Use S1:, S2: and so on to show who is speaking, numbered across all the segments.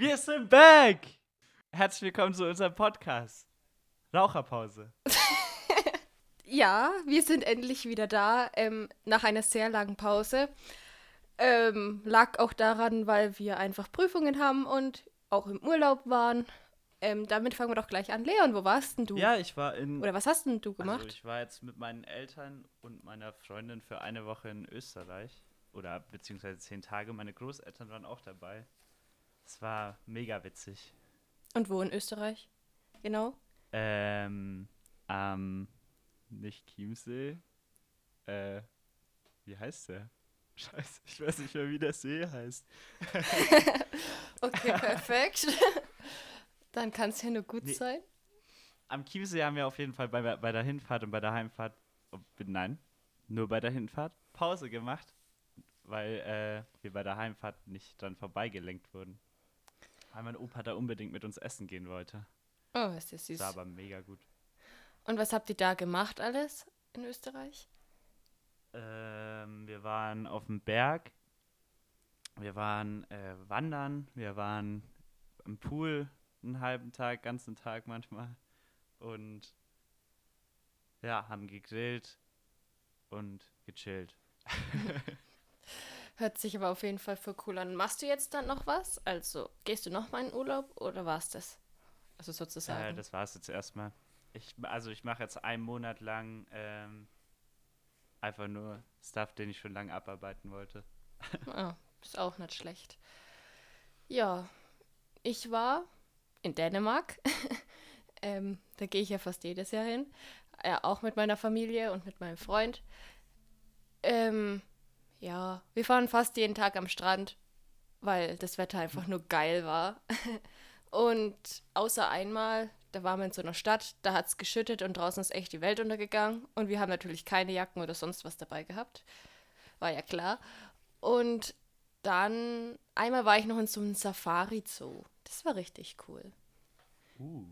S1: Wir sind back! Herzlich willkommen zu unserem Podcast. Raucherpause.
S2: Ja, wir sind endlich wieder da, ähm, nach einer sehr langen Pause. Ähm, lag auch daran, weil wir einfach Prüfungen haben und auch im Urlaub waren. Ähm, damit fangen wir doch gleich an. Leon, wo warst denn du?
S1: Ja, ich war in.
S2: Oder was hast denn du gemacht?
S1: Also ich war jetzt mit meinen Eltern und meiner Freundin für eine Woche in Österreich. Oder beziehungsweise zehn Tage. Meine Großeltern waren auch dabei. Es war mega witzig.
S2: Und wo in Österreich? Genau.
S1: Ähm, ähm, nicht Chiemsee. Äh, wie heißt der? Scheiße, ich weiß nicht mehr, wie der See heißt.
S2: Okay, perfekt. Dann kann es ja nur gut
S1: Nee.
S2: sein.
S1: Am Chiemsee haben wir auf jeden Fall bei, bei der Hinfahrt und bei der Heimfahrt, oh, nein, nur bei der Hinfahrt, Pause gemacht, weil äh, wir bei der Heimfahrt nicht dran vorbeigelenkt wurden. Weil mein Opa da unbedingt mit uns essen gehen wollte.
S2: Oh, ist das süß.
S1: Das war aber mega gut.
S2: Und was habt ihr da gemacht alles in Österreich?
S1: Ähm, wir waren auf dem Berg, wir waren äh, wandern, wir waren im Pool einen halben Tag, ganzen Tag manchmal und ja, haben gegrillt und gechillt.
S2: Hört sich aber auf jeden Fall für cool an. Machst du jetzt dann noch was? Also, gehst du noch mal in Urlaub oder war es das? Also sozusagen.
S1: Äh, das war es jetzt erstmal. Ich, also ich mache jetzt einen Monat lang ähm, einfach nur Stuff, den ich schon lange abarbeiten wollte.
S2: Ah, ist auch nicht schlecht. Ja, ich war in Dänemark. ähm, da gehe ich ja fast jedes Jahr hin. Ja, auch mit meiner Familie und mit meinem Freund. Ähm, ja, wir fahren fast jeden Tag am Strand, weil das Wetter einfach nur geil war. und außer einmal, da waren wir in so einer Stadt, da hat es geschüttet und draußen ist echt die Welt untergegangen. Und wir haben natürlich keine Jacken oder sonst was dabei gehabt. War ja klar. Und dann, einmal war ich noch in so einem Safari-Zoo. Das war richtig cool.
S1: Uh.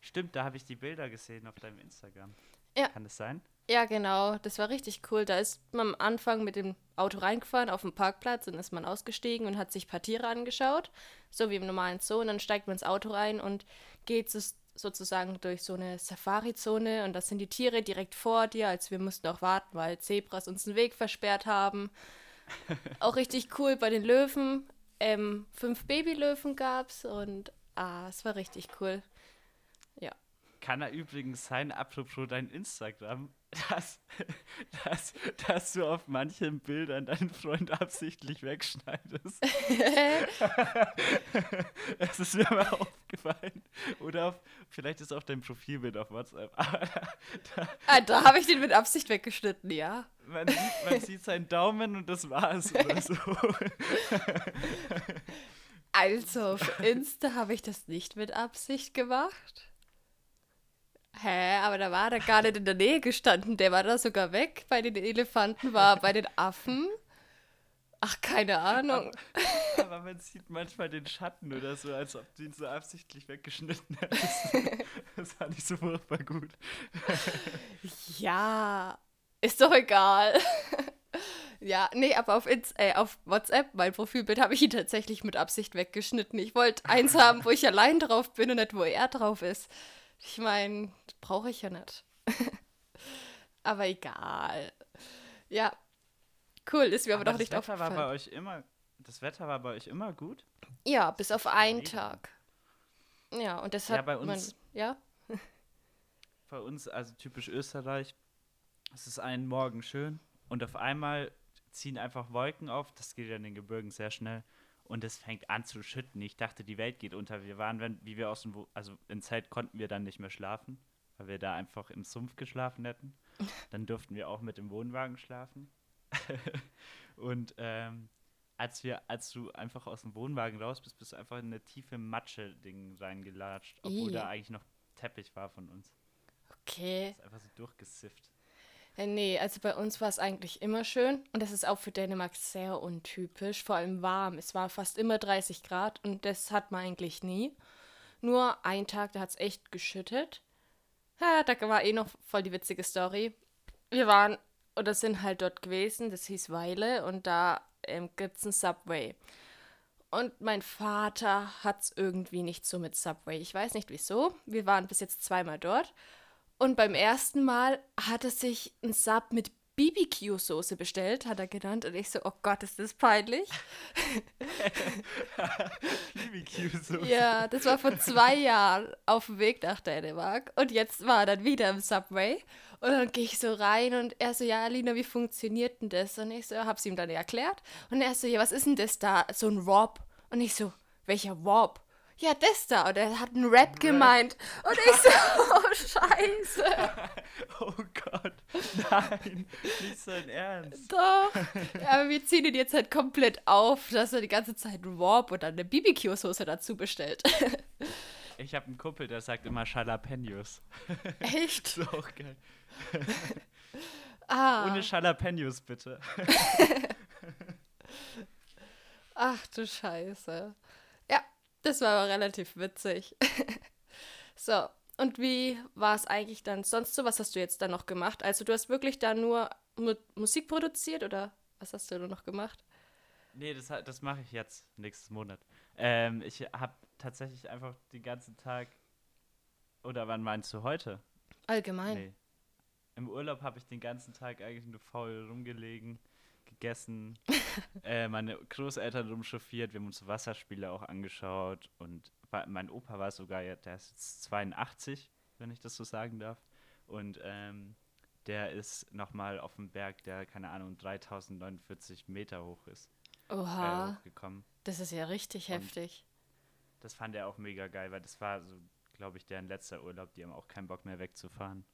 S1: Stimmt, da habe ich die Bilder gesehen auf deinem Instagram.
S2: Ja.
S1: Kann das sein?
S2: Ja, genau, das war richtig cool. Da ist man am Anfang mit dem Auto reingefahren auf dem Parkplatz und ist man ausgestiegen und hat sich ein paar Tiere angeschaut, so wie im normalen Zoo. Und dann steigt man ins Auto rein und geht so, sozusagen durch so eine Safari-Zone und das sind die Tiere direkt vor dir, als wir mussten auch warten, weil Zebras uns den Weg versperrt haben. auch richtig cool bei den Löwen. Ähm, fünf Babylöwen gab's und ah, es war richtig cool.
S1: Kann er übrigens sein, apropos dein Instagram, dass, dass, dass du auf manchen Bildern deinen Freund absichtlich wegschneidest. das ist mir mal aufgefallen. Oder auf, vielleicht ist auch dein Profilbild auf WhatsApp. Aber da, da,
S2: ah, da habe ich den mit Absicht weggeschnitten, ja.
S1: man, sieht, man sieht seinen Daumen und das war's oder so.
S2: Also, auf Insta habe ich das nicht mit Absicht gemacht. Hä, aber da war der gar nicht in der Nähe gestanden. Der war da sogar weg. Bei den Elefanten war bei den Affen. Ach, keine Ahnung.
S1: Aber man sieht manchmal den Schatten oder so, als ob du ihn so absichtlich weggeschnitten hättest. Das fand ich so furchtbar gut.
S2: Ja, ist doch egal. Ja, nee, aber auf, Inst äh, auf WhatsApp, mein Profilbild, habe ich ihn tatsächlich mit Absicht weggeschnitten. Ich wollte eins haben, wo ich allein drauf bin und nicht, wo er drauf ist. Ich meine, brauche ich ja nicht. aber egal. Ja, cool, ist mir aber,
S1: Aber
S2: doch nicht
S1: Wetter war
S2: aufgefallen.
S1: bei euch immer, das Wetter war bei euch immer gut?
S2: Ja, bis auf einen
S1: mega.
S2: Tag. Ja, und das
S1: Ja, bei
S2: man,
S1: uns-
S2: ja,
S1: Bei uns, also typisch Österreich, es ist einen Morgen schön und auf einmal ziehen einfach Wolken auf. Das geht ja in den Gebirgen sehr schnell. Und es fängt an zu schütten. Ich dachte, die Welt geht unter. Wir waren, wenn, wie wir aus dem, Wo- also in Zelt konnten wir dann nicht mehr schlafen, weil wir da einfach im Sumpf geschlafen hätten. Dann durften wir auch mit dem Wohnwagen schlafen. und ähm, als wir, als du einfach aus dem Wohnwagen raus bist, bist du einfach in eine tiefe Matsche-Ding reingelatscht, obwohl
S2: Ih.
S1: da eigentlich noch Teppich war von uns.
S2: okay.
S1: Ist einfach so durchgesifft.
S2: Äh, Nee, also bei uns war es eigentlich immer schön und das ist auch für Dänemark sehr untypisch, vor allem warm. Es war fast immer 30 Grad und das hat man eigentlich nie. Nur ein Tag, da hat es echt geschüttet. Ja, da war eh noch voll die witzige Story. Wir waren oder sind halt dort gewesen, das hieß Weile und da ähm, gibt es ein Subway. Und mein Vater hat es irgendwie nicht so mit Subway. Ich weiß nicht wieso. Wir waren bis jetzt zweimal dort. Und beim ersten Mal hat er sich ein Sub mit BBQ-Soße bestellt, hat er genannt. Und ich so, oh Gott, ist das peinlich.
S1: BBQ-Soße.
S2: Ja, das war vor zwei Jahren auf dem Weg nach Dänemark. Und jetzt war er dann wieder im Subway. Und dann gehe ich so rein und er so, ja, Alina, wie funktioniert denn das? Und ich so, hab's ihm dann erklärt. Und er so, ja, was ist denn das da? So ein Rob. Und ich so, welcher Rob? Ja, das da. Und er hat einen Rap gemeint. Und ich so, oh, scheiße.
S1: Oh Gott. Nein, nicht so ein Ernst.
S2: Doch. Ja, aber wir ziehen ihn jetzt halt komplett auf, dass er die ganze Zeit einen Rob und dann eine BBQ-Soße dazu bestellt.
S1: Ich habe einen Kumpel, der sagt immer Jalapenos.
S2: Echt?
S1: Auch geil.
S2: Ah.
S1: Ohne Jalapenos, bitte.
S2: Ach du Scheiße. Ja, das war aber relativ witzig. so, und wie war es eigentlich dann sonst so? Was hast du jetzt dann noch gemacht? Also du hast wirklich da nur Mu Musik produziert oder was hast du da noch gemacht?
S1: Nee, das, das mache ich jetzt, nächstes Monat. Ähm, ich habe tatsächlich einfach den ganzen Tag. Oder wann meinst du heute?
S2: Allgemein.
S1: Nee. Im Urlaub habe ich den ganzen Tag eigentlich nur faul rumgelegen, gegessen, äh, meine Großeltern rumchauffiert, wir haben uns Wasserspiele auch angeschaut und mein Opa war sogar, der ist jetzt 82, wenn ich das so sagen darf. Und ähm, der ist nochmal auf dem Berg, der, keine Ahnung, 3049 Meter hoch ist, äh,
S2: Oha,
S1: hochgekommen.
S2: das ist ja richtig
S1: Und-
S2: heftig.
S1: Das fand er auch mega geil, weil das war so, glaube ich, deren letzter Urlaub. Die haben auch keinen Bock mehr wegzufahren.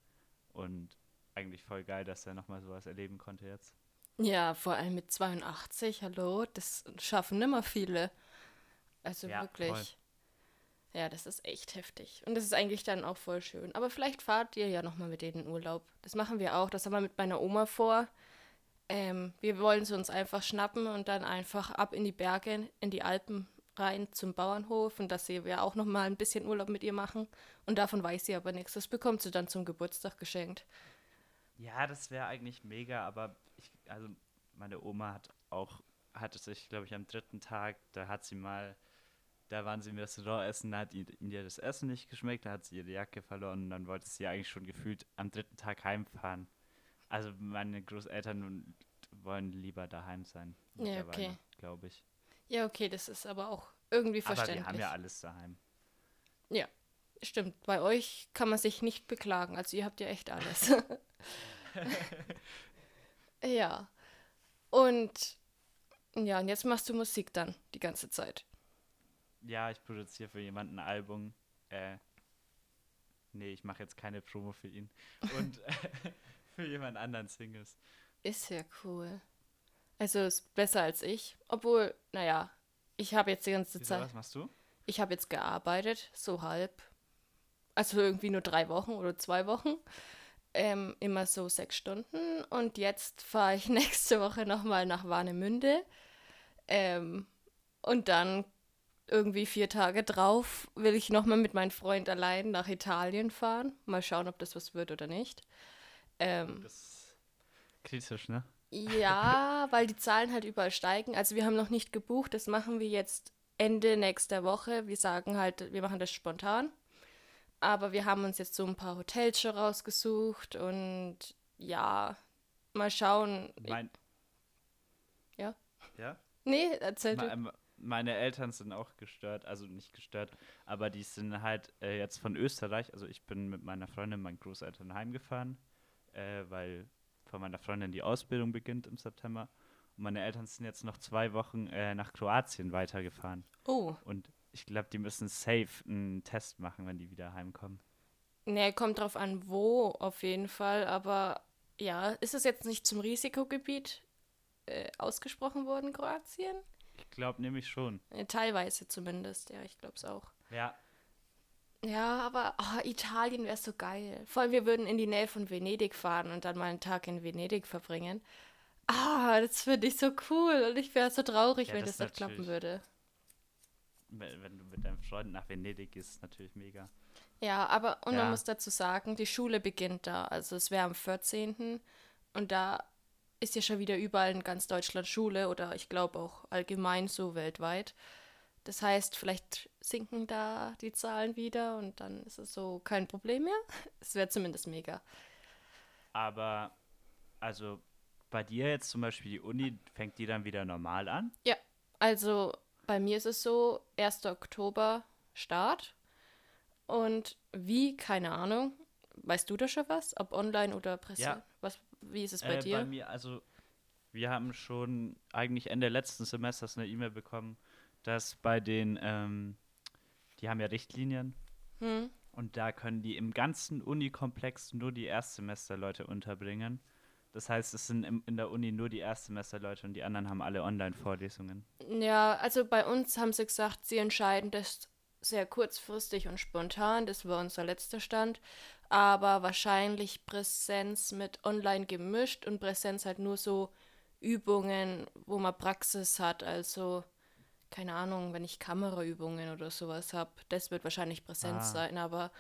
S1: Und eigentlich voll geil, dass er nochmal sowas erleben konnte jetzt.
S2: Ja, vor allem mit 82, hallo, das schaffen nimmer viele. Also
S1: Ja,
S2: wirklich.
S1: voll.
S2: Ja, das ist echt heftig. Und das ist eigentlich dann auch voll schön. Aber vielleicht fahrt ihr ja nochmal mit denen in Urlaub. Das machen wir auch. Das haben wir mit meiner Oma vor. Ähm, wir wollen sie uns einfach schnappen und dann einfach ab in die Berge, in die Alpen rein zum Bauernhof und dass sie wir auch nochmal ein bisschen Urlaub mit ihr machen. Und davon weiß sie aber nichts. Das bekommt sie dann zum Geburtstag geschenkt.
S1: Ja, das wäre eigentlich mega, aber ich, also meine Oma hat auch, hatte sich, glaube ich, am dritten Tag, da hat sie mal, da waren sie im Restaurant essen, da hat ihr, das Essen nicht geschmeckt, da hat sie ihre Jacke verloren und dann wollte sie eigentlich schon gefühlt am dritten Tag heimfahren. Also meine Großeltern wollen lieber daheim sein.
S2: Ja, okay.
S1: Glaube ich.
S2: Ja, okay, das ist aber auch irgendwie
S1: Aber
S2: verständlich.
S1: wir haben ja alles daheim.
S2: Stimmt, bei euch kann man sich nicht beklagen. Also ihr habt ja echt alles. ja. Und ja, und jetzt machst du Musik dann die ganze Zeit.
S1: Ja, ich produziere für jemanden ein Album. Äh, nee, ich mache jetzt keine Promo für ihn. Und äh, für jemand anderen Singles.
S2: Ist ja cool. Also ist besser als ich. Obwohl, naja, ich habe jetzt die ganze
S1: Wieso,
S2: Zeit.
S1: was machst du?
S2: Ich habe jetzt gearbeitet, so halb. Also irgendwie nur drei Wochen oder zwei Wochen. Ähm, immer so sechs Stunden. Und jetzt fahre ich nächste Woche nochmal nach Warnemünde. Ähm, und dann irgendwie vier Tage drauf will ich nochmal mit meinem Freund allein nach Italien fahren. Mal schauen, ob das was wird oder nicht. Ähm,
S1: Das ist kritisch, ne?
S2: ja, weil die Zahlen halt überall steigen. Also wir haben noch nicht gebucht. Das machen wir jetzt Ende nächster Woche. Wir sagen halt, wir machen das spontan. Aber wir haben uns jetzt so ein paar Hotels schon rausgesucht und ja, mal schauen.
S1: Mein,
S2: Ja?
S1: Ja?
S2: Nee, erzähl
S1: Me-
S2: du.
S1: ähm, Meine Eltern sind auch gestört, also nicht gestört, aber die sind halt äh, jetzt von Österreich. Also ich bin mit meiner Freundin, meinen Großeltern heimgefahren, äh, weil von meiner Freundin die Ausbildung beginnt im September. Und meine Eltern sind jetzt noch zwei Wochen äh, nach Kroatien weitergefahren.
S2: Oh,
S1: Und ich glaube, die müssen safe einen Test machen, wenn die wieder heimkommen.
S2: nee, kommt drauf an, wo auf jeden Fall. Aber ja, ist es jetzt nicht zum Risikogebiet äh, ausgesprochen worden, Kroatien?
S1: Ich glaube nämlich schon.
S2: Äh, teilweise zumindest, ja, ich glaube es auch.
S1: Ja,
S2: Ja, aber oh, Italien wäre so geil. Vor allem, wir würden in die Nähe von Venedig fahren und dann mal einen Tag in Venedig verbringen. Ah, das finde ich so cool. Und ich wäre so traurig,
S1: Ja,
S2: wenn
S1: das
S2: das nicht klappen würde.
S1: Wenn, wenn du mit deinem Freund nach Venedig gehst, ist natürlich mega.
S2: Ja, aber, und
S1: Ja.
S2: man muss dazu sagen, die Schule beginnt da. Also es wäre am 14. Und da ist ja schon wieder überall in ganz Deutschland Schule oder ich glaube auch allgemein so weltweit. Das heißt, vielleicht sinken da die Zahlen wieder und dann ist es so kein Problem mehr. Es wäre zumindest mega.
S1: Aber, also bei dir jetzt zum Beispiel die Uni, fängt die dann wieder normal an?
S2: Ja, also bei mir ist es so, 1. Oktober Start. Und wie, keine Ahnung. Weißt du da schon was? Ob online oder Präsenz?
S1: Ja.
S2: Was, wie ist es bei
S1: äh,
S2: dir?
S1: Bei mir, also wir haben schon eigentlich Ende letzten Semesters eine E-Mail bekommen, dass bei den, ähm, die haben ja Richtlinien
S2: Hm?
S1: und da können die im ganzen Unikomplex nur die Erstsemesterleute unterbringen. Das heißt, es sind im, in der Uni nur die Erstsemesterleute und die anderen haben alle Online-Vorlesungen.
S2: Ja, also bei uns haben sie gesagt, sie entscheiden das sehr kurzfristig und spontan. Das war unser letzter Stand. Aber wahrscheinlich Präsenz mit online gemischt und Präsenz halt nur so Übungen, wo man Praxis hat. Also, keine Ahnung, wenn ich Kameraübungen oder sowas habe. Das wird wahrscheinlich Präsenz
S1: Ah.
S2: sein, aber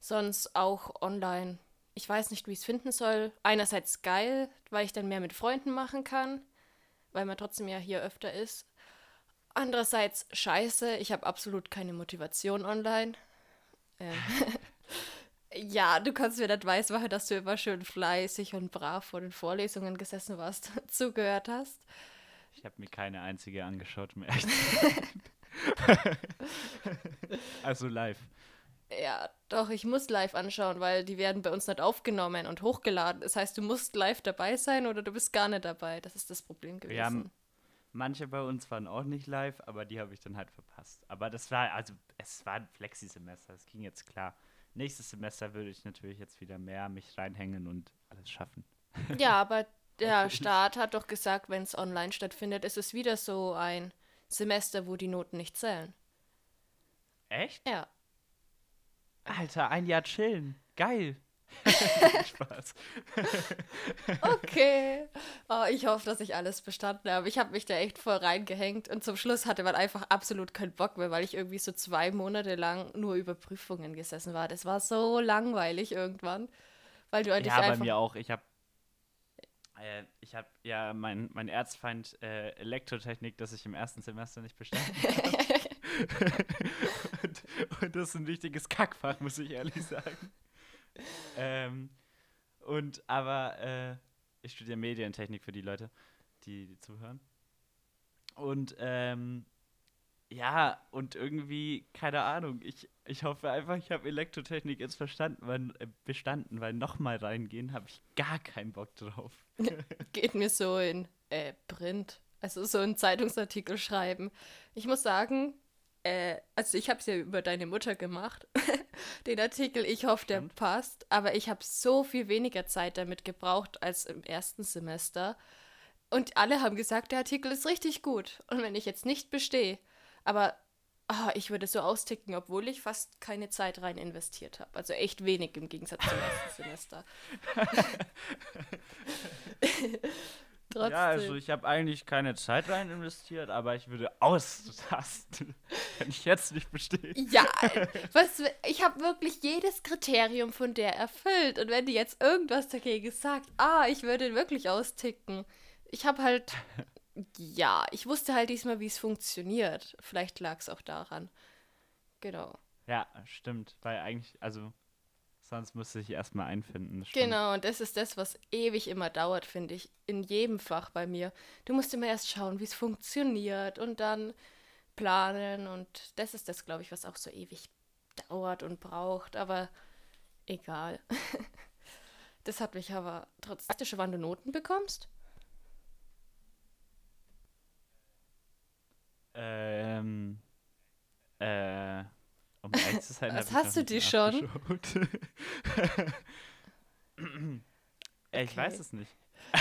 S2: sonst auch online. Ich weiß nicht, wie ich es finden soll. Einerseits geil, weil ich dann mehr mit Freunden machen kann, weil man trotzdem ja hier öfter ist. Andererseits scheiße, ich habe absolut keine Motivation online. Ähm, ja, du kannst mir nicht weismachen, dass du immer schön fleißig und brav vor den Vorlesungen gesessen warst, zugehört hast.
S1: Ich habe mir keine einzige angeschaut, sein. Also live.
S2: Ja, doch, ich muss live anschauen, weil die werden bei uns nicht aufgenommen und hochgeladen. Das heißt, du musst live dabei sein oder du bist gar nicht dabei. Das ist das Problem gewesen.
S1: Wir haben manche bei uns waren auch nicht live, aber die habe ich dann halt verpasst. Aber das war, also es war ein Flexi-Semester, das ging jetzt klar. Nächstes Semester würde ich natürlich jetzt wieder mehr mich reinhängen und alles schaffen.
S2: Ja, aber der. Staat hat doch gesagt, wenn es online stattfindet, ist es wieder so ein Semester, wo die Noten nicht zählen.
S1: Echt?
S2: Ja.
S1: Alter, ein Jahr chillen. Geil. Spaß.
S2: Okay. Oh, ich hoffe, dass ich alles bestanden habe. Ich habe mich da echt voll reingehängt und zum Schluss hatte man einfach absolut keinen Bock mehr, weil ich irgendwie so zwei Monate lang nur über Prüfungen gesessen war. Das war so langweilig irgendwann, weil du eigentlich
S1: Ja, bei
S2: einfach
S1: mir auch. Ich habe äh, ich habe ja mein, mein Erzfeind äh, Elektrotechnik, das ich im ersten Semester nicht bestanden habe. Und, das ist ein richtiges Kackfach, muss ich ehrlich sagen. ähm, und aber äh, ich studiere Medientechnik für die Leute, die, die zuhören. Und ähm, ja, und irgendwie, keine Ahnung, ich, ich hoffe einfach, ich habe Elektrotechnik jetzt verstanden, weil, äh, bestanden, weil nochmal reingehen habe ich gar keinen Bock drauf.
S2: geht mir so in äh, Print, also so einen Zeitungsartikel schreiben. Ich muss sagen, äh, also ich habe es ja über deine Mutter gemacht, den Artikel. Ich hoffe, der
S1: Stimmt.
S2: passt, aber ich habe so viel weniger Zeit damit gebraucht als im ersten Semester. Und alle haben gesagt, der Artikel ist richtig gut. Und wenn ich jetzt nicht bestehe, aber ah, ich würde so austicken, obwohl ich fast keine Zeit rein investiert habe. Also echt wenig im Gegensatz zum ersten Semester. Trotzdem.
S1: Ja, also ich habe eigentlich keine Zeit rein investiert, aber ich würde ausrasten, wenn ich jetzt nicht bestehe.
S2: Ja, was, ich habe wirklich jedes Kriterium von der erfüllt. Und wenn die jetzt irgendwas dagegen sagt, ah, ich würde wirklich austicken. Ich habe halt, ja, ich wusste halt diesmal, wie es funktioniert. Vielleicht lag es auch daran. Genau.
S1: Ja, stimmt, weil eigentlich, also sonst müsste ich erstmal einfinden.
S2: Genau, und das ist das, was ewig immer dauert, finde ich. In jedem Fach bei mir. Du musst immer erst schauen, wie es funktioniert und dann planen. Und das ist das, glaube ich, was auch so ewig dauert und braucht. Aber egal. Das hat mich aber trotzdem. Schon, wann du Noten bekommst?
S1: Ähm, äh, um ehrlich zu sein,
S2: Was
S1: ich
S2: hast du die schon?
S1: äh, ich
S2: Okay.
S1: weiß es nicht.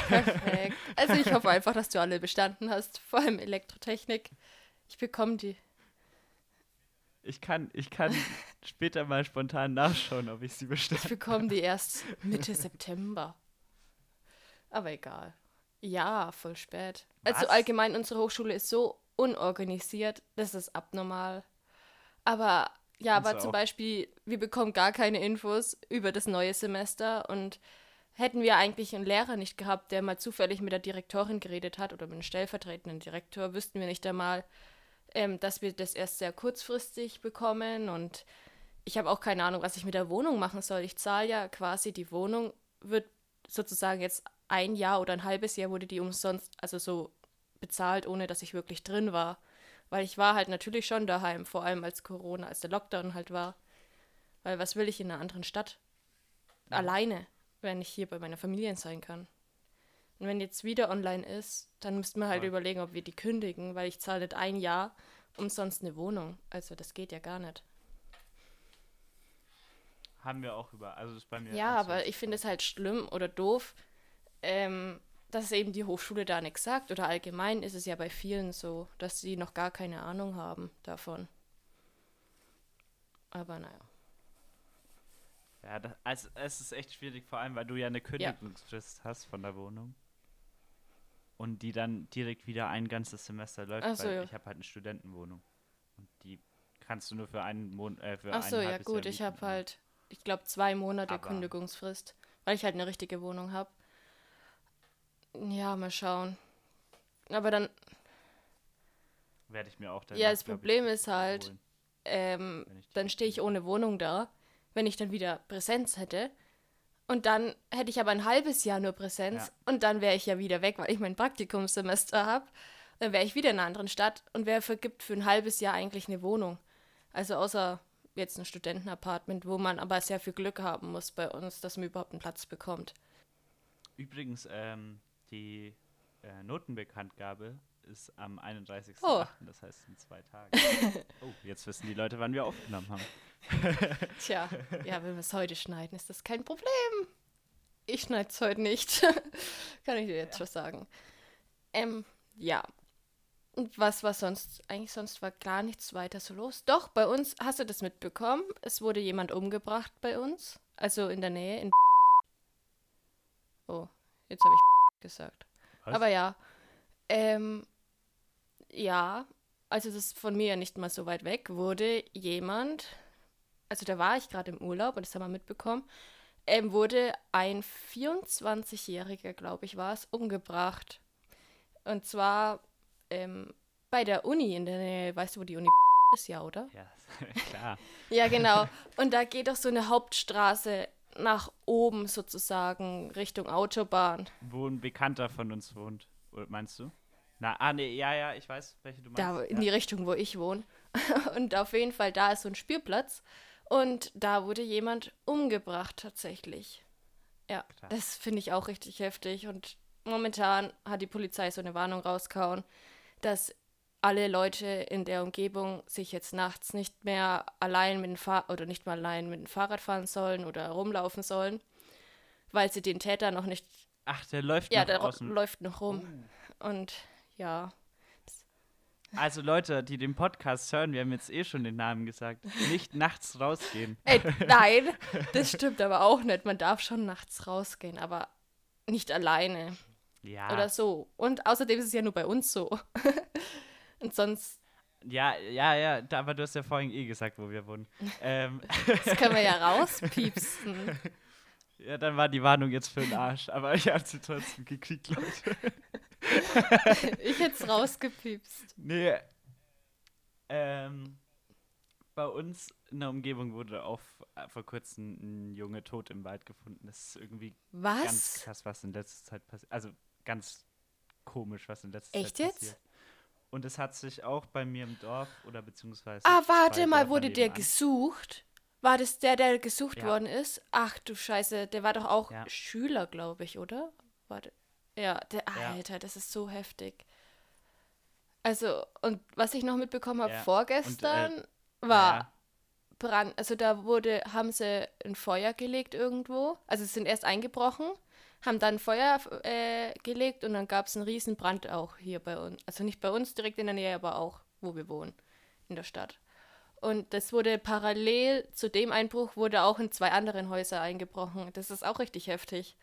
S2: Perfekt. Also ich hoffe einfach, dass du alle bestanden hast. Vor allem Elektrotechnik. Ich bekomme die.
S1: Ich kann, ich kann später mal spontan nachschauen, ob ich sie
S2: Ich
S1: bestelle.
S2: bekomme die erst Mitte September. Aber egal. Ja, voll spät. Also
S1: Was?
S2: allgemein, unsere Hochschule ist so unorganisiert, das ist abnormal. Aber ja, aber zum. Beispiel, wir bekommen gar keine Infos über das neue Semester und hätten wir eigentlich einen Lehrer nicht gehabt, der mal zufällig mit der Direktorin geredet hat oder mit dem stellvertretenden Direktor, wüssten wir nicht einmal, ähm, dass wir das erst sehr kurzfristig bekommen und ich habe auch keine Ahnung, was ich mit der Wohnung machen soll. Ich zahle ja quasi die Wohnung, wird sozusagen jetzt ein Jahr oder ein halbes Jahr wurde die umsonst, also so bezahlt, ohne dass ich wirklich drin war. Weil ich war halt natürlich schon daheim, vor allem als Corona, als der Lockdown halt war. Weil was will ich in einer anderen Stadt? Ja. Alleine, wenn ich hier bei meiner Familie sein kann. Und wenn jetzt wieder online ist, dann müssten wir halt ja. überlegen, ob wir die kündigen, weil ich zahle nicht ein Jahr umsonst eine Wohnung. Also das geht ja gar nicht.
S1: Haben wir auch über, also ist bei mir.
S2: Ja, aber ich finde es halt schlimm oder doof, ähm, dass eben die Hochschule da nichts sagt. Oder allgemein ist es ja bei vielen so, dass sie noch gar keine Ahnung haben davon. Aber naja.
S1: Ja, das, also es ist echt schwierig, vor allem, weil du ja eine Kündigungsfrist ja. hast von der Wohnung. Und die dann direkt wieder ein ganzes Semester läuft, so, weil ja. ich habe halt eine Studentenwohnung. Und die kannst du nur für einen Monat. Äh,
S2: Ach so, ja gut, ich habe halt, ich glaube, zwei Monate Aber Kündigungsfrist, weil ich halt eine richtige Wohnung habe. Ja, mal schauen. Aber dann.
S1: Werde ich mir auch
S2: dann. Ja, das Problem ich, ist halt, ähm, dann stehe ich ohne Wohnung da, wenn ich dann wieder Präsenz hätte. Und dann hätte ich aber ein halbes Jahr nur Präsenz ja. und dann wäre ich ja wieder weg, weil ich mein Praktikumssemester habe. Dann wäre ich wieder in einer anderen Stadt und wer vergibt für ein halbes Jahr eigentlich eine Wohnung? Also außer jetzt ein Studentenapartment, wo man aber sehr viel Glück haben muss bei uns, dass man überhaupt einen Platz bekommt.
S1: Übrigens, ähm, die äh, Notenbekanntgabe ist am 31.08., oh. das heißt in zwei Tagen. oh, jetzt wissen die Leute, wann wir aufgenommen haben.
S2: Tja, ja, wenn wir es heute schneiden, ist das kein Problem. Ich schneide es heute nicht. Kann ich dir jetzt ja. schon sagen. Ähm, ja. Und was war sonst? Eigentlich sonst war gar nichts weiter so los. Doch, bei uns, hast du das mitbekommen? Es wurde jemand umgebracht bei uns. Also in der Nähe. In oh, jetzt habe ich gesagt. Was? Aber ja. Ähm, ja, also das ist von mir ja nicht mal so weit weg, wurde jemand, also da war ich gerade im Urlaub und das haben wir mitbekommen, ähm, wurde ein 24-Jähriger, glaube ich, war es, umgebracht. Und zwar ähm, bei der Uni in der Nähe, weißt du, wo die Uni ist, ja, oder?
S1: Ja, klar.
S2: ja, genau. Und da geht doch so eine Hauptstraße nach oben sozusagen, Richtung Autobahn.
S1: Wo ein Bekannter von uns wohnt, meinst du? Na, ah, nee, ja, ja, ich weiß, welche du meinst.
S2: Da
S1: in
S2: ja. die Richtung, wo ich wohne. Und auf jeden Fall, da ist so ein Spielplatz. Und da wurde jemand umgebracht, tatsächlich. Ja, Klar. das finde ich auch richtig heftig. Und momentan hat die Polizei so eine Warnung rausgehauen, dass alle Leute in der Umgebung sich jetzt nachts nicht mehr allein mit dem Fahr oder nicht mal allein mit dem Fahrrad fahren sollen oder rumlaufen sollen, weil sie den Täter noch nicht.
S1: Ach, der läuft
S2: ja,
S1: noch
S2: der außen. läuft noch rum. Oh. Und ja.
S1: Also Leute, die den Podcast hören, wir haben jetzt eh schon den Namen gesagt, nicht nachts rausgehen.
S2: Ey, nein, das stimmt aber auch nicht. Man darf schon nachts rausgehen, aber nicht alleine. Ja. Oder so. Und außerdem ist es ja nur bei uns so. Und sonst.
S1: Ja, ja, ja, aber du hast ja vorhin eh gesagt, wo wir wohnen. ähm.
S2: Das können wir ja rauspiepsen.
S1: Ja, dann war die Warnung jetzt für den Arsch, aber ich habe sie trotzdem gekriegt, Leute.
S2: ich hätte es rausgepiepst.
S1: Nee. Ähm, bei uns in der Umgebung wurde auch vor kurzem ein Junge tot im Wald gefunden. Das ist irgendwie
S2: was?
S1: ganz krass, was in letzter Zeit passiert. Also ganz komisch, was in letzter
S2: Echt
S1: Zeit
S2: passiert. Echt jetzt?
S1: Und es hat sich auch bei mir im Dorf oder beziehungsweise.
S2: Ah, warte mal, wurde der gesucht? War das der, der gesucht ja. worden ist? Ach du Scheiße, der war doch auch ja. Schüler, glaube ich, oder? Warte. Ja, der ja. Alter, das ist so heftig. Also, und was ich noch mitbekommen habe vorgestern, und, äh, war Brand. Also da wurde, haben sie ein Feuer gelegt irgendwo. Also sie sind erst eingebrochen haben dann Feuer äh, gelegt und dann gab es einen riesen Brand auch hier bei uns. Also nicht bei uns direkt in der Nähe, aber auch, wo wir wohnen, in der Stadt. Und das wurde parallel zu dem Einbruch, wurde auch in zwei anderen Häuser eingebrochen. Das ist auch richtig heftig.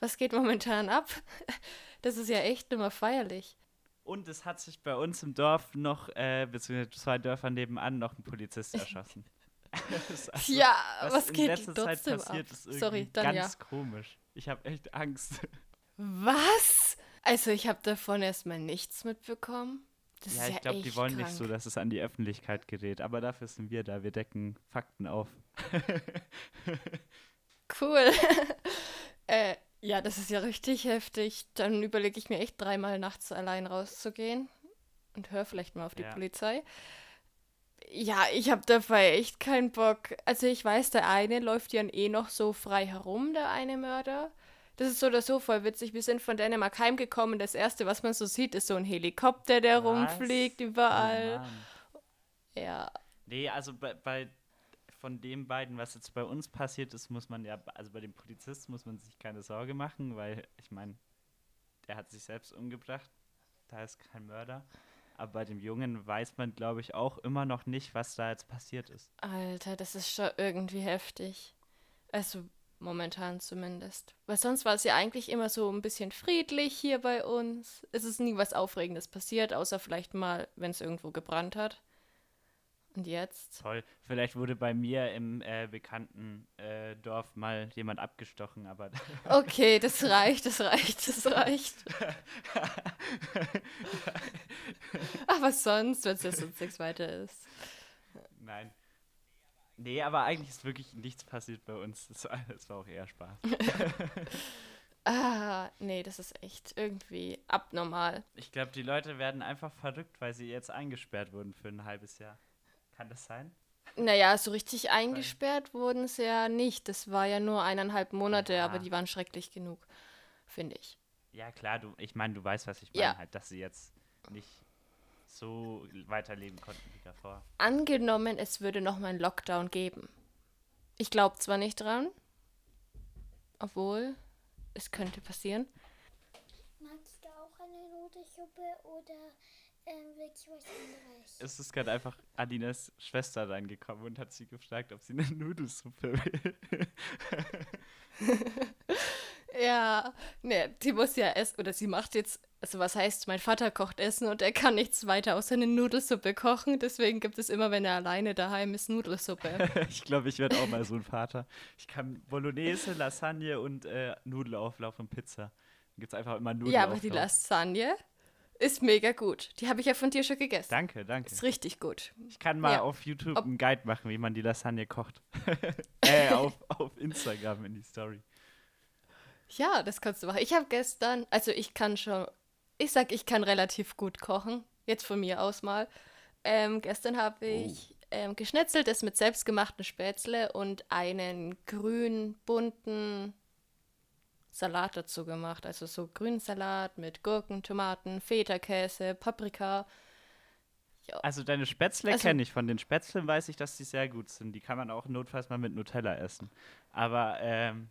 S2: Was geht momentan ab? Das ist ja echt immer feierlich.
S1: Und es hat sich bei uns im Dorf noch, äh, beziehungsweise zwei Dörfer nebenan, noch ein Polizist erschossen.
S2: also, ja, was, was geht in letzter Zeit passiert,
S1: ab? ist irgendwie Sorry, dann ganz ja. komisch. Ich habe echt Angst.
S2: Was? Also ich habe davon erstmal nichts mitbekommen. Das
S1: Ja, ich
S2: ja
S1: glaube, die wollen
S2: krank.
S1: nicht so, dass es an die Öffentlichkeit gerät. Aber dafür sind wir da. Wir decken Fakten auf.
S2: Cool. äh, ja, das ist ja richtig heftig. Dann überlege ich mir echt dreimal nachts allein rauszugehen und höre vielleicht mal auf die
S1: Ja.
S2: Polizei. Ja, ich habe dabei echt keinen Bock. Also ich weiß, der eine läuft ja eh noch so frei herum, der eine Mörder. Das ist so oder so voll witzig. Wir sind von Dänemark heimgekommen. Das erste, was man so sieht, ist so ein Helikopter, der rumfliegt
S1: Was?
S2: überall.
S1: Oh
S2: ja,
S1: Nee, also bei, bei von den beiden, was jetzt bei uns passiert ist, muss man ja, also bei dem Polizisten muss man sich keine Sorge machen, weil ich meine, der hat sich selbst umgebracht. Da ist kein Mörder. Aber bei dem Jungen weiß man, glaube ich, auch immer noch nicht, was da jetzt passiert ist.
S2: Alter, das ist schon irgendwie heftig. Also momentan zumindest. Weil sonst war es ja eigentlich immer so ein bisschen friedlich hier bei uns. Es ist nie was Aufregendes passiert, außer vielleicht mal, wenn es irgendwo gebrannt hat. Und jetzt?
S1: Toll. Vielleicht wurde bei mir im äh, bekannten äh, Dorf mal jemand abgestochen, aber
S2: Okay, das reicht, das reicht, das reicht. Was sonst, wenn es jetzt sonst nichts weiter ist.
S1: nein. Nee, aber eigentlich ist wirklich nichts passiert bei uns. Das war, das war auch eher Spaß.
S2: Ah, nee, das ist echt irgendwie abnormal.
S1: Ich glaube, die Leute werden einfach verrückt, weil sie jetzt eingesperrt wurden für ein halbes Jahr. Kann das sein?
S2: Naja, so richtig eingesperrt wurden sie ja nicht. Das war ja nur eineinhalb Monate,
S1: Ja.
S2: aber die waren schrecklich genug, finde ich.
S1: Ja, klar, du, ich meine, du weißt, was ich meine,
S2: Ja.
S1: halt, dass sie jetzt nicht so weiterleben konnten wie davor.
S2: Angenommen, es würde noch mal einen Lockdown geben. Ich glaube zwar nicht dran, obwohl es könnte passieren.
S3: Magst du auch eine Nudelsuppe oder ähm, willst du was anderes?
S1: Es ist gerade einfach Adinas Schwester reingekommen und hat sie gefragt, ob sie eine Nudelsuppe will.
S2: Ja, ne, die muss ja essen, oder sie macht jetzt, also was heißt, mein Vater kocht Essen und er kann nichts weiter außer eine Nudelsuppe kochen, deswegen gibt es immer, wenn er alleine daheim ist, Nudelsuppe.
S1: ich glaube, ich werde auch mal so ein Vater. Ich kann Bolognese, Lasagne und äh, Nudelauflauf und Pizza. Dann gibt es einfach immer Nudelauflauf.
S2: ja, aber die Lasagne ist mega gut. Die habe ich ja von dir schon gegessen.
S1: Danke, danke.
S2: Ist richtig gut.
S1: Ich kann mal
S2: Ja.
S1: auf YouTube
S2: Ob-
S1: einen Guide machen, wie man die Lasagne kocht. äh, auf, auf Instagram in die Story.
S2: Ja, das kannst du machen. Ich habe gestern, also ich kann schon, ich sag, ich kann relativ gut kochen. Jetzt von mir aus mal. Ähm, gestern habe ich ähm, geschnetzeltes mit selbstgemachten Spätzle und einen grün bunten Salat dazu gemacht. Also so grünen Salat mit Gurken, Tomaten, Feta-Käse, Paprika.
S1: Also deine Spätzle
S2: Also-
S1: kenne ich. Von den Spätzlen weiß ich, dass die sehr gut sind. Die kann man auch notfalls mal mit Nutella essen. Aber, ähm...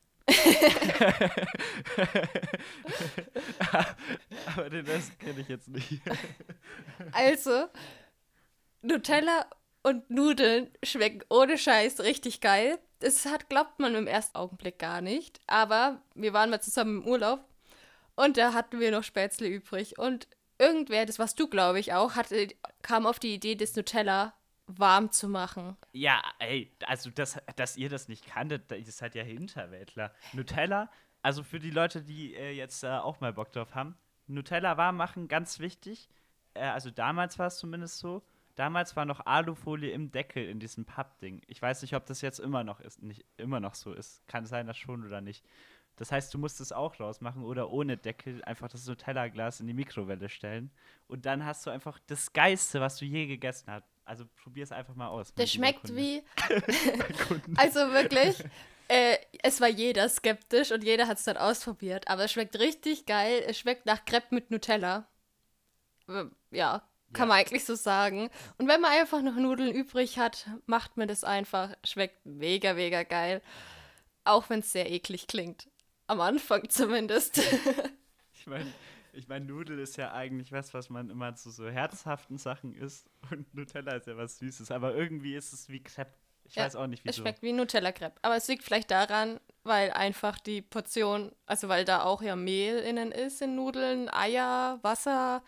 S1: Aber den Rest kenne ich jetzt nicht.
S2: Also, Nutella und Nudeln schmecken ohne Scheiß richtig geil. Das hat, glaubt man im ersten Augenblick gar nicht. Aber wir waren mal zusammen im Urlaub und da hatten wir noch Spätzle übrig. Und irgendwer, das warst du, glaube ich, auch, hatte, kam auf die Idee, das Nutella warm zu machen.
S1: Ja, ey, also das, dass ihr das nicht kanntet, ihr seid ja Hinterwäldler. Nutella, also für die Leute, die äh, jetzt äh, auch mal Bock drauf haben, Nutella warm machen, ganz wichtig. Äh, also damals war es zumindest so. Damals war noch Alufolie im Deckel in diesem Pappding. Ich weiß nicht, ob das jetzt immer noch ist, nicht immer noch so ist. Kann sein, dass schon oder nicht. Das heißt, du musst es auch rausmachen oder ohne Deckel einfach das Nutella-Glas in die Mikrowelle stellen. Und dann hast du einfach das Geiste, was du je gegessen hast. Also probier es einfach mal aus. lieber
S2: schmeckt
S1: Kunde.
S2: wie. Also wirklich, äh, es war jeder skeptisch und jeder hat es dann ausprobiert. Aber es schmeckt richtig geil. Es schmeckt nach Crepe mit Nutella. Ja, kann
S1: Ja.
S2: man eigentlich so sagen. Und wenn man einfach noch Nudeln übrig hat, macht man das einfach. Schmeckt mega, mega geil. Auch wenn es sehr eklig klingt. Am Anfang zumindest.
S1: Ich meine, ich mein, Nudel ist ja eigentlich was, was man immer zu so herzhaften Sachen isst. Und Nutella ist ja was Süßes. Aber irgendwie ist es wie Crepe. Ich
S2: Ja,
S1: weiß auch nicht,
S2: Es
S1: wieso.
S2: schmeckt wie Nutella-Crepe. Aber es liegt vielleicht daran, weil einfach die Portion, also weil da auch ja Mehl innen ist in Nudeln, Eier, Wasser,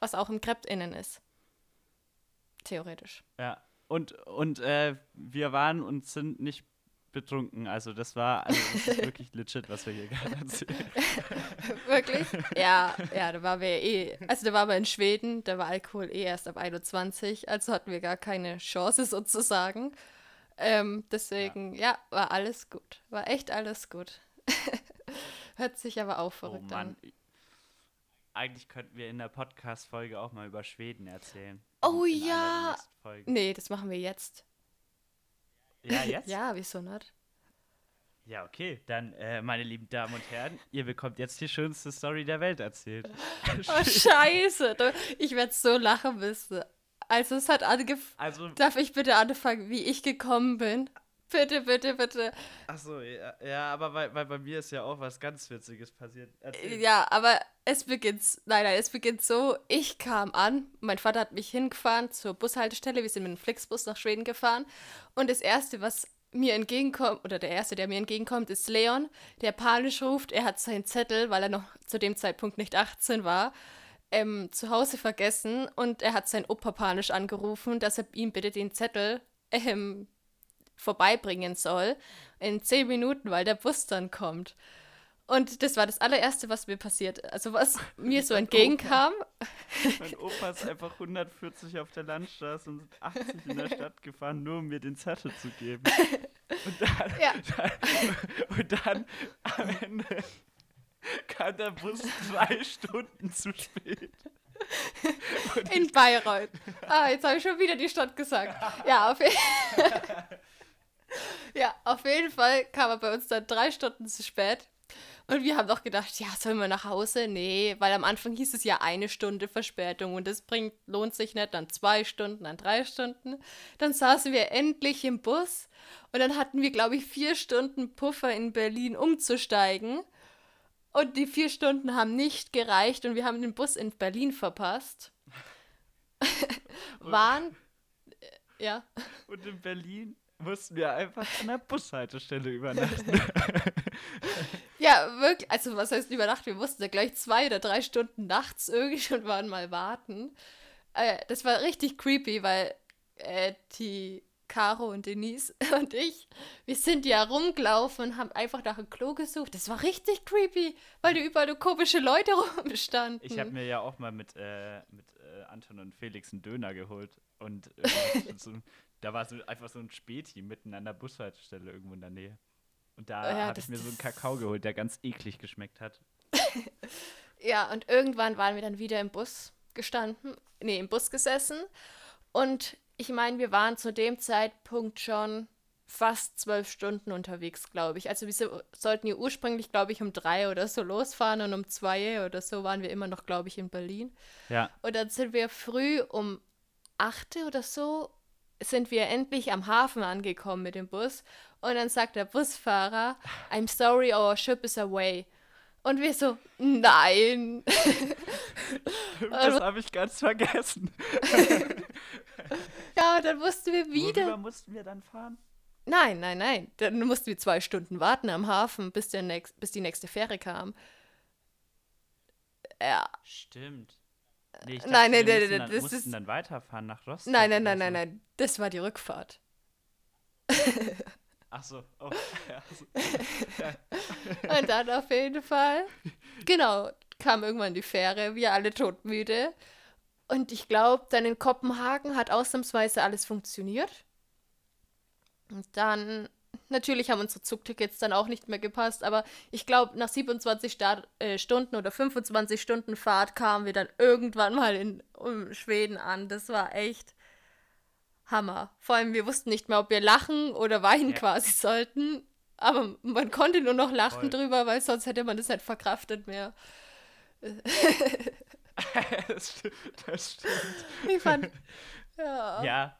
S2: was auch im Crepe innen ist. Theoretisch.
S1: Ja. Und, und äh, wir waren und sind nicht betrunken. Also das war also das ist wirklich legit, was wir hier gerade erzählen.
S2: Wirklich? Ja, ja, da waren wir eh, also da waren wir in Schweden, da war Alkohol eh erst ab 21, also hatten wir gar keine Chance sozusagen. Ähm, deswegen, ja. ja. war alles gut. War echt alles gut. Hört sich aber auch
S1: Oh
S2: verrückt
S1: Mann.
S2: an.
S1: Eigentlich könnten wir in der Podcast-Folge auch mal über Schweden erzählen.
S2: Oh ja. Nee, das machen wir jetzt.
S1: Ja, jetzt?
S2: Ja, wieso nicht?
S1: Ja, okay. Dann, äh, meine lieben Damen und Herren, ihr bekommt jetzt die schönste Story der Welt erzählt.
S2: Oh, scheiße. Ich werde so lachen müssen. Also es hat angefangen.
S1: Also,
S2: Darf ich bitte anfangen, wie ich gekommen bin? Bitte, bitte, bitte.
S1: achso, ja, ja, aber weil, weil bei mir ist ja auch was ganz Witziges passiert. Erzähl.
S2: Ja, aber es beginnt, nein, nein, es beginnt so, ich kam an, mein Vater hat mich hingefahren zur Bushaltestelle, wir sind mit dem Flixbus nach Schweden gefahren und das Erste, was mir entgegenkommt, oder der Erste, der mir entgegenkommt, ist Leon, der panisch ruft, er hat seinen Zettel, weil er noch zu dem Zeitpunkt nicht 18 war, ähm, zu Hause vergessen und er hat seinen Opa panisch angerufen, dass er ihm bitte den Zettel ähm, vorbeibringen soll in 10 Minuten, weil der Bus dann kommt. Und das war das allererste, was mir passiert. Also was mir so entgegenkam.
S1: Mein Opa ist einfach 140 auf der Landstraße und 80 in der Stadt gefahren, nur um mir den Zettel zu geben. Und dann,
S2: Ja.
S1: dann, und dann am Ende kam der Bus drei Stunden zu spät. Und
S2: In Bayreuth. Ah, jetzt habe ich schon wieder die Stadt gesagt. Ja, auf, je ja, auf jeden Fall kam er bei uns dann drei Stunden zu spät. Und wir haben doch gedacht, ja, sollen wir nach Hause? Nee, weil am Anfang hieß es ja eine Stunde Verspätung und das bringt, lohnt sich nicht, dann zwei Stunden, dann drei Stunden. Dann saßen wir endlich im Bus und dann hatten wir, glaube ich, vier Stunden Puffer in Berlin umzusteigen. Und die vier Stunden haben nicht gereicht und wir haben den Bus in Berlin verpasst. Waren. äh, Ja.
S1: Und in Berlin mussten wir einfach an der Bushaltestelle übernachten.
S2: Ja, wirklich. Also, was heißt über Nacht? Wir mussten ja gleich zwei oder drei Stunden nachts irgendwann mal warten. Äh, das war richtig creepy, weil äh, die Caro und Denise und ich, wir sind ja rumgelaufen und haben einfach nach einem Klo gesucht. Das war richtig creepy, weil da überall komische Leute rumstanden.
S1: Ich habe mir ja auch mal mit, äh, mit äh, Anton und Felix einen Döner geholt. Und äh, so, da war so einfach so ein Späti mitten an der Bushaltestelle irgendwo in der Nähe. Und da
S2: Ja,
S1: habe ich mir so einen Kakao geholt, der ganz eklig geschmeckt hat.
S2: Ja, und irgendwann waren wir dann wieder im Bus gestanden, nee, im Bus gesessen. Und ich meine, wir waren zu dem Zeitpunkt schon fast zwölf Stunden unterwegs, glaube ich. Also wir so, sollten ja ursprünglich, glaube ich, um drei oder so losfahren und um zwei oder so waren wir immer noch, glaube ich, in Berlin.
S1: Ja,
S2: Und dann sind wir früh um acht oder so, sind wir endlich am Hafen angekommen mit dem Bus. Und dann sagt der Busfahrer, I'm sorry, our ship is away. Und wir so, nein.
S1: das habe ich ganz vergessen.
S2: Ja, und dann mussten wir
S1: Worüber
S2: wieder.
S1: mussten wir dann fahren?
S2: Nein, nein, nein. Dann mussten wir zwei Stunden warten am Hafen, bis, der nächst, bis die nächste Fähre kam. Ja.
S1: Stimmt. Nee, ich
S2: Nein,
S1: dachte,
S2: nein,
S1: wir
S2: nein, nein,
S1: dann,
S2: das
S1: mussten
S2: ist-
S1: dann weiterfahren nach Rostock.
S2: Nein, nein, nein, nein, nein. Das war die Rückfahrt.
S1: Ach so, oh. Ja, so.
S2: Und dann auf jeden Fall, genau, kam irgendwann die Fähre, wir alle todmüde. Und ich glaube, dann in Kopenhagen hat ausnahmsweise alles funktioniert. Und dann, natürlich haben unsere Zugtickets dann auch nicht mehr gepasst, aber ich glaube, nach 27 Start, äh, Stunden oder 25 Stunden Fahrt kamen wir dann irgendwann mal in um Schweden an. Das war echt Hammer. Vor allem, wir wussten nicht mehr, ob wir lachen oder weinen
S1: Ja.
S2: quasi sollten. Aber man konnte nur noch lachen
S1: Voll.
S2: drüber, weil sonst hätte man das nicht verkraftet mehr.
S1: das, stimmt, das stimmt.
S2: Ich fand. Ja.
S1: Ja.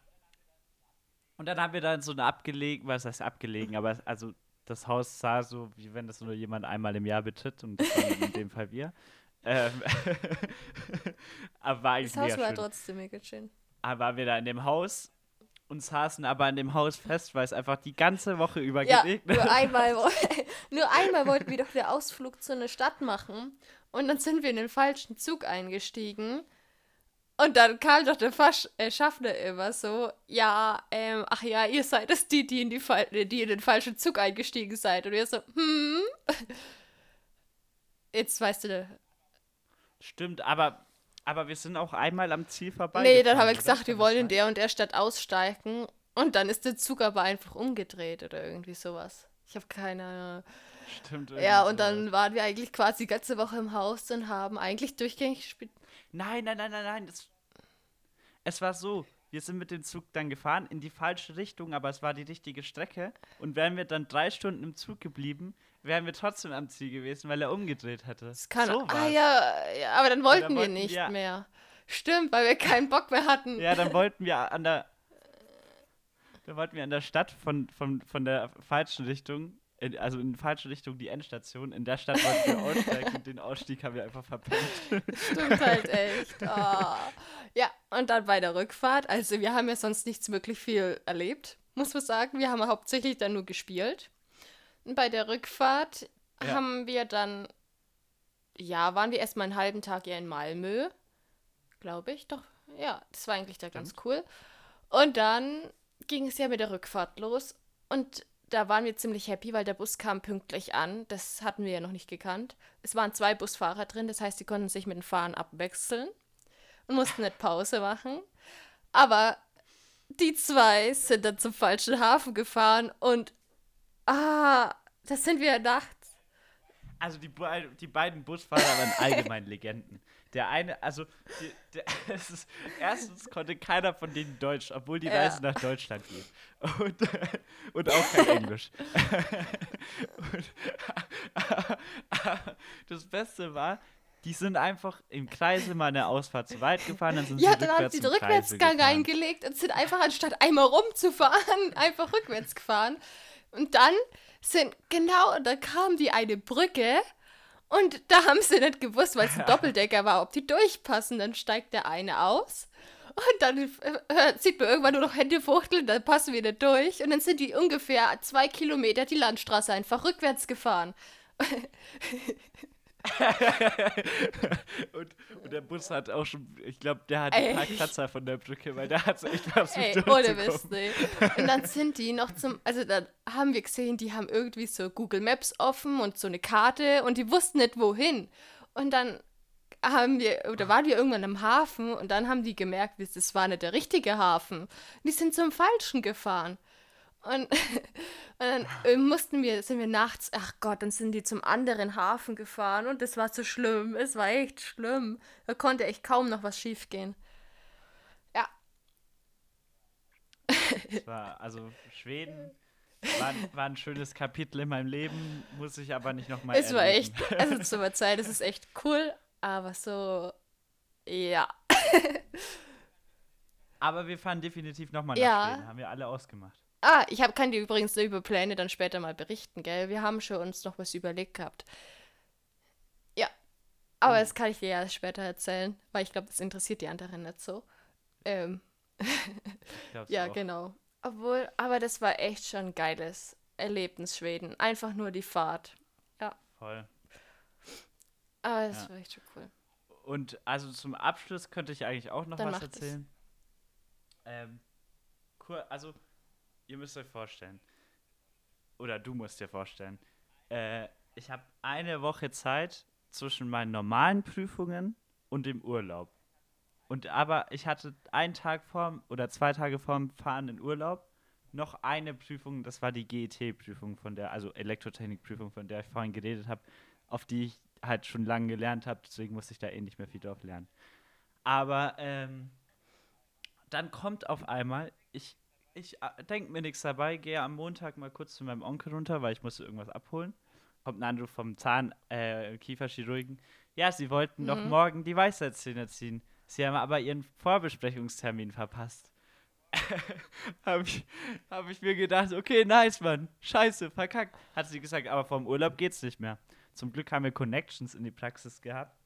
S1: Und dann haben wir dann so eine abgelegen, was heißt abgelegen, aber also das Haus sah so, wie wenn das nur jemand einmal im Jahr betritt und das waren in dem Fall wir. Ähm, aber war eigentlich
S2: Das Haus war
S1: schön.
S2: trotzdem mega schön.
S1: Aber waren wir da in dem Haus und saßen aber in dem Haus fest, weil es einfach die ganze Woche über
S2: Ja,
S1: geregnet
S2: nur einmal, nur einmal wollten wir doch den Ausflug zu einer Stadt machen. Und dann sind wir in den falschen Zug eingestiegen. Und dann kam doch der Fasch äh, Schaffner immer so, ja, ähm, ach ja, ihr seid es die, die in, die, Fall die in den falschen Zug eingestiegen seid. Und wir so, hm. Jetzt weißt du.
S1: Stimmt, aber, aber wir sind auch einmal am Ziel vorbei.
S2: Nee, dann haben wir gesagt, wir wollen in der und der Stadt aussteigen. Und dann ist der Zug aber einfach umgedreht oder irgendwie sowas. Ich habe keine Ahnung.
S1: Stimmt.
S2: Ja, und dann waren wir eigentlich quasi die ganze Woche im Haus und haben eigentlich durchgängig gespielt.
S1: Nein, nein, nein, nein, nein. Das, es war so. Wir sind mit dem Zug dann gefahren in die falsche Richtung, aber es war die richtige Strecke. Und wären wir dann drei Stunden im Zug geblieben, wären wir trotzdem am Ziel gewesen, weil er umgedreht hätte.
S2: Das kann
S1: so
S2: Ah ja, ja, aber dann wollten,
S1: dann
S2: wir
S1: wollten
S2: nicht
S1: wir-
S2: mehr. Stimmt, weil wir keinen Bock mehr hatten.
S1: Ja, dann wollten wir an der. Dann wollten wir an der Stadt von, von, von der falschen Richtung, in, also in falsche Richtung die Endstation. In der Stadt wollten wir aussteigen und den Ausstieg haben wir einfach verpennt.
S2: Stimmt halt echt. Ah. Ja, und dann bei der Rückfahrt, also wir haben ja sonst nichts wirklich viel erlebt, muss man sagen. Wir haben hauptsächlich dann nur gespielt. Und bei der Rückfahrt
S1: Ja.
S2: haben wir dann, ja, waren wir erstmal einen halben Tag ja in Malmö, glaube ich, doch. Ja, das war eigentlich da ganz cool. Und dann ging es ja mit der Rückfahrt los und da waren wir ziemlich happy, weil der Bus kam pünktlich an. Das hatten wir ja noch nicht gekannt. Es waren zwei Busfahrer drin, das heißt, die konnten sich mit dem Fahren abwechseln und mussten nicht Pause machen. Aber die zwei sind dann zum falschen Hafen gefahren und ah, das sind wir nachts.
S1: Also die, die beiden Busfahrer waren allgemein Legenden. Der eine, also die, der, es ist, erstens konnte keiner von denen Deutsch, obwohl die
S2: Ja.
S1: Reise nach Deutschland geht. Und, und auch kein Englisch. und, das Beste war, die sind einfach im Kreise mal eine Ausfahrt zu weit gefahren, dann sind
S2: Ja,
S1: sie
S2: dann haben sie den Rückwärtsgang
S1: gefahren.
S2: eingelegt und sind einfach anstatt einmal rumzufahren, einfach rückwärts gefahren. Und dann sind, genau, dann kam die eine Brücke und da haben sie nicht gewusst, weil es ein Doppeldecker war, ob die durchpassen. Dann steigt der eine aus und dann äh, sieht man irgendwann nur noch Hände fuchteln, dann passen wir nicht durch. Und dann sind die ungefähr zwei Kilometer die Landstraße einfach rückwärts gefahren.
S1: und, und der Bus hat auch schon, ich glaube, der hat ein paar Kratzer von der Brücke, weil der hat echt was
S2: Ey,
S1: mit
S2: ohne. Mist, nee. Und dann sind die noch zum, also dann haben wir gesehen, die haben irgendwie so Google Maps offen und so eine Karte und die wussten nicht wohin. Und dann haben wir, oder waren wir irgendwann am Hafen und dann haben die gemerkt, das war nicht der richtige Hafen. Die sind zum Falschen gefahren. Und, und dann mussten wir, sind wir nachts, ach Gott, dann sind die zum anderen Hafen gefahren und das war so schlimm. Es war echt schlimm. Da konnte echt kaum noch was schiefgehen. Ja,
S1: Es war, also Schweden war, war ein schönes Kapitel in meinem Leben, muss ich aber nicht nochmal
S2: Es war echt, also zur Zeit, es ist echt cool, aber so, ja.
S1: Aber wir fahren definitiv nochmal nach
S2: Ja.
S1: Schweden, haben wir alle ausgemacht.
S2: Ah, ich hab, kann dir übrigens über Pläne dann später mal berichten, gell? Wir haben schon uns noch was überlegt gehabt. Ja, aber
S1: Oh.
S2: das kann ich dir ja später erzählen, weil ich glaube, das interessiert die anderen nicht so. Ähm, ja,
S1: auch.
S2: genau. Obwohl, aber das war echt schon ein geiles Erlebnis, Schweden. Einfach nur die Fahrt.
S1: Voll.
S2: Aber das
S1: Ja.
S2: war echt schon cool.
S1: Und also zum Abschluss könnte ich eigentlich auch noch
S2: Dann
S1: was erzählen. Ähm, cool, also ihr müsst euch vorstellen, oder du musst dir vorstellen, äh, ich habe eine Woche Zeit zwischen meinen normalen Prüfungen und dem Urlaub. Und aber ich hatte einen Tag vor oder zwei Tage vorm Fahren in Urlaub noch eine Prüfung, das war die GET-Prüfung von der, also Elektrotechnik-Prüfung, von der ich vorhin geredet habe, auf die ich halt schon lange gelernt habe, deswegen musste ich da eh nicht mehr viel drauf lernen. Aber ähm, dann kommt auf einmal, ich, ich denke mir nichts dabei, gehe am Montag mal kurz zu meinem Onkel runter, weil ich musste irgendwas abholen. Kommt ein Anruf vom Zahn, äh, Kieferchirurgen. Ja, sie wollten doch
S2: Mhm.
S1: morgen die Weisheitszähne ziehen. Sie haben aber ihren Vorbesprechungstermin verpasst. habe ich, hab ich mir gedacht, okay, nice, Mann. Scheiße, verkackt. Hat sie gesagt, aber vom Urlaub geht's nicht mehr. Zum Glück haben wir Connections in die Praxis gehabt.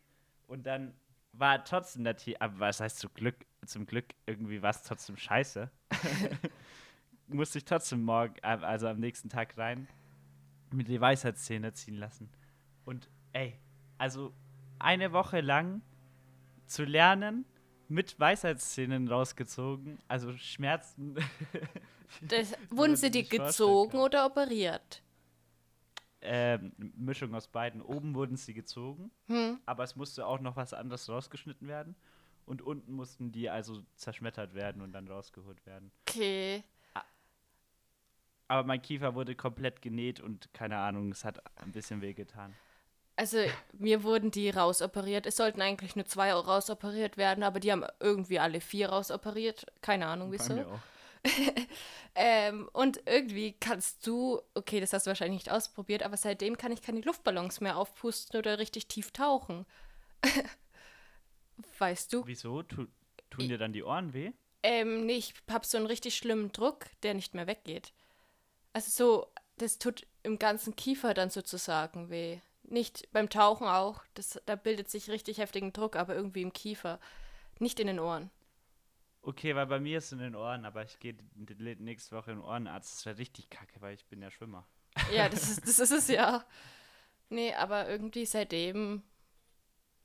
S1: Und dann war trotzdem der Tee, aber was heißt zum Glück? Zum Glück irgendwie war es trotzdem scheiße. Musste ich trotzdem morgen, äh, also am nächsten Tag rein, mit die Weisheitszähne ziehen lassen. Und ey, also eine Woche lang zu lernen, mit Weisheitszähnen rausgezogen. Also Schmerzen.
S2: Das, wurden sie dir gezogen oder operiert?
S1: ähm, Mischung aus beiden. Oben wurden sie gezogen,
S2: Hm.
S1: aber es musste auch noch was anderes rausgeschnitten werden. Und unten mussten die also zerschmettert werden und dann rausgeholt werden.
S2: Okay.
S1: Aber mein Kiefer wurde komplett genäht und keine Ahnung, es hat ein bisschen wehgetan.
S2: Also mir wurden die rausoperiert. Es sollten eigentlich nur zwei rausoperiert werden, aber die haben irgendwie alle vier rausoperiert. Keine Ahnung
S1: Bei
S2: wieso.
S1: mir auch.
S2: Ähm, und irgendwie kannst du, okay, das hast du wahrscheinlich nicht ausprobiert, aber seitdem kann ich keine Luftballons mehr aufpusten oder richtig tief tauchen. weißt du?
S1: Wieso? Tu, tun dir dann die Ohren weh?
S2: Ähm, nee, ich hab so einen richtig schlimmen Druck, der nicht mehr weggeht. Also so, das tut im ganzen Kiefer dann sozusagen weh. Nicht beim Tauchen auch, das, da bildet sich richtig heftigen Druck, aber irgendwie im Kiefer. Nicht in den Ohren.
S1: Okay, weil bei mir ist es in den Ohren, aber ich gehe nächste Woche in den Ohrenarzt. Das wäre richtig kacke, weil ich bin ja Schwimmer.
S2: Ja, das ist, das ist es ja. Nee, aber irgendwie seitdem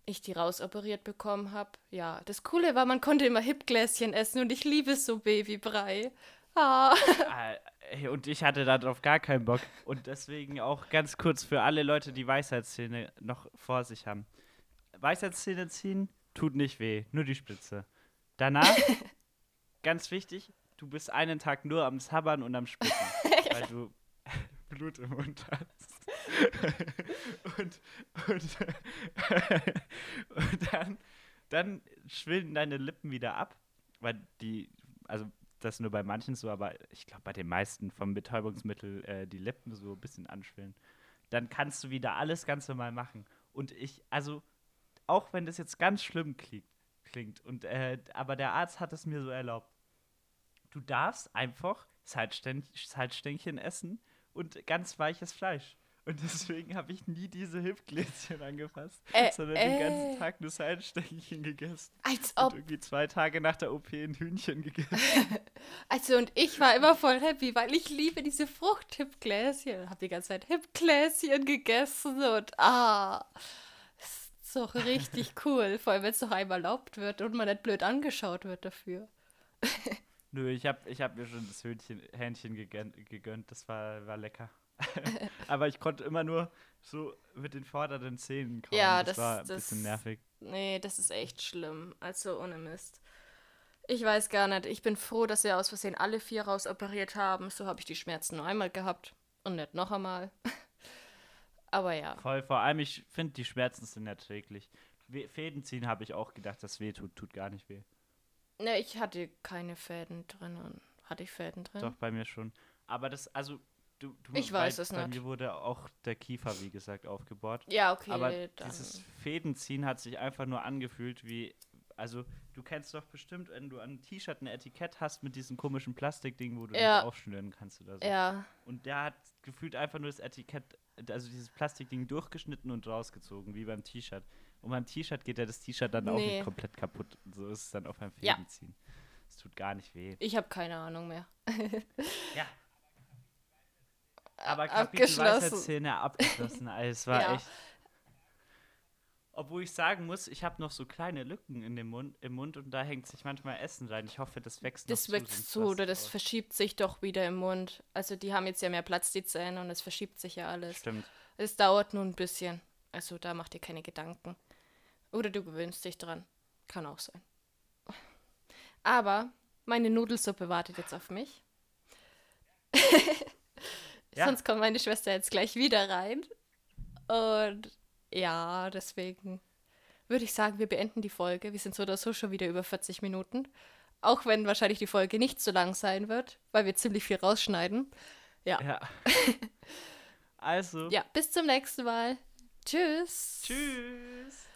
S2: ich die rausoperiert bekommen habe, ja. Das Coole war, man konnte immer Hipgläschen essen und ich liebe so Babybrei. Ah.
S1: Ah, und ich hatte darauf gar keinen Bock. Und deswegen auch ganz kurz für alle Leute, die Weisheitszähne noch vor sich haben. Weisheitszähne ziehen tut nicht weh, nur die Spitze. Danach, ganz wichtig, du bist einen Tag nur am Sabbern und am Spucken, weil du Blut im Mund hast. und, und, und dann, dann schwillen deine Lippen wieder ab, weil die, also das nur bei manchen so, aber ich glaube bei den meisten vom Betäubungsmittel äh, die Lippen so ein bisschen anschwillen. Dann kannst du wieder alles ganz normal machen. Und ich, also, auch wenn das jetzt ganz schlimm klingt, klingt und, äh, aber der Arzt hat es mir so erlaubt. Du darfst einfach Salzstän Salzstängchen essen und ganz weiches Fleisch. Und deswegen habe ich nie diese Hüpfgläschen angefasst,
S2: Äh,
S1: sondern den
S2: äh.
S1: ganzen Tag nur Salzstängchen gegessen.
S2: Als
S1: Und
S2: ob.
S1: irgendwie zwei Tage nach der OP ein Hühnchen gegessen.
S2: Also, und ich war immer voll happy, weil ich liebe diese Frucht-Hipgläschen. Hab die ganze Zeit Hipgläschen gegessen und ah. Ist doch richtig cool. Vor allem, wenn es noch einmal erlaubt wird und man nicht blöd angeschaut wird dafür.
S1: Nö, ich habe ich hab mir schon das Hühnchen, Hähnchen gegönnt, gegönnt. Das war, war lecker. Aber ich konnte immer nur so mit den vorderen Zähnen kauen.
S2: Ja,
S1: das,
S2: das-
S1: war ein
S2: das-
S1: bisschen nervig.
S2: Nee, das ist echt schlimm. Also ohne Mist. Ich weiß gar nicht. Ich bin froh, dass sie aus Versehen alle vier rausoperiert haben. So habe ich die Schmerzen nur einmal gehabt und nicht noch einmal. Aber ja.
S1: Voll, vor allem, ich finde, die Schmerzen sind erträglich. Fäden ziehen habe ich auch gedacht, das weh tut, tut gar nicht weh.
S2: Ne, ich hatte keine Fäden drinnen. Hatte ich Fäden drin?
S1: Doch, bei mir schon. Aber das, also, du, du
S2: Ich weiß es
S1: Bei
S2: nicht.
S1: mir wurde auch der Kiefer, wie gesagt, aufgebohrt.
S2: Ja, okay.
S1: Aber
S2: dann.
S1: dieses Fädenziehen hat sich einfach nur angefühlt wie, also du kennst doch bestimmt, wenn du an einem T-Shirt ein Etikett hast mit diesem komischen Plastikding, wo du
S2: Ja.
S1: aufschnüren kannst oder so.
S2: Ja,
S1: Und der hat gefühlt einfach nur das Etikett, also dieses Plastikding durchgeschnitten und rausgezogen, wie beim T-Shirt. Und beim T-Shirt geht ja das T-Shirt dann auch
S2: Nee.
S1: nicht komplett kaputt. So ist es dann auch beim
S2: Ja.
S1: Fädenziehen. Es tut gar nicht weh.
S2: ich habe keine Ahnung mehr.
S1: Ja. Aber
S2: abgeschlossen.
S1: Kapitel Weisheitszähne abgeschlossen. Also es war
S2: Ja.
S1: echt. Obwohl ich sagen muss, ich habe noch so kleine Lücken in dem Mund, im Mund und da hängt sich manchmal Essen rein. Ich hoffe, das wächst
S2: Das
S1: noch
S2: wächst zu oder das
S1: aus.
S2: verschiebt sich doch wieder im Mund. Also die haben jetzt ja mehr Platz, die Zähne, und es verschiebt sich ja alles.
S1: Stimmt.
S2: Es dauert nur ein bisschen. Also da mach dir keine Gedanken. Oder du gewöhnst dich dran. Kann auch sein. Aber meine Nudelsuppe wartet jetzt auf mich.
S1: Ja.
S2: Sonst kommt meine Schwester jetzt gleich wieder rein. Und ja, deswegen würde ich sagen, wir beenden die Folge. Wir sind so oder so schon wieder über 40 Minuten. Auch wenn wahrscheinlich die Folge nicht so lang sein wird, weil wir ziemlich viel rausschneiden. Ja.
S1: Ja. also.
S2: Ja, bis zum nächsten Mal. Tschüss.
S1: Tschüss.